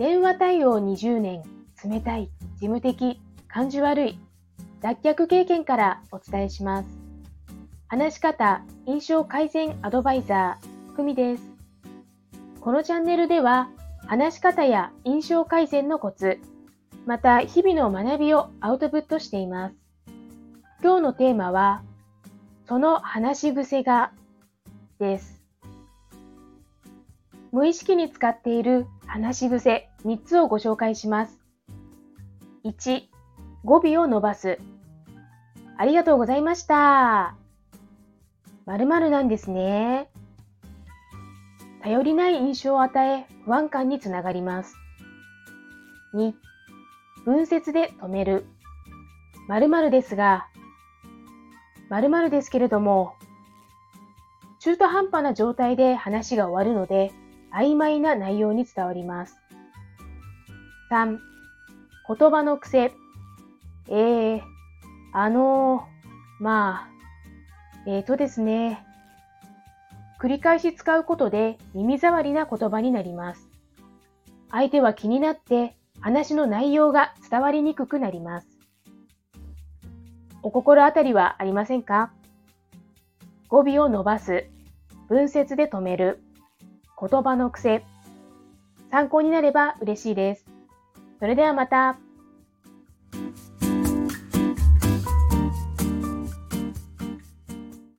電話対応20年、冷たい、事務的、感じ悪い、脱却経験からお伝えします。話し方、印象改善アドバイザー、ふみです。このチャンネルでは、話し方や印象改善のコツ、また日々の学びをアウトプットしています。今日のテーマは、その話し癖がです。無意識に使っている話し癖3つをご紹介します。1、語尾を伸ばす。ありがとうございました。〇〇なんですね。頼りない印象を与え不安感につながります。2、文節で止める。〇〇ですが、〇〇ですけれども、中途半端な状態で話が終わるので、曖昧な内容に伝わります。3、言葉の癖。えー、あのー、まあ、えーとですね。繰り返し使うことで耳障りな言葉になります。相手は気になって話の内容が伝わりにくくなります。お心当たりはありませんか？語尾を伸ばす、文節で止める、言葉の癖。参考になれば嬉しいです。それではまた。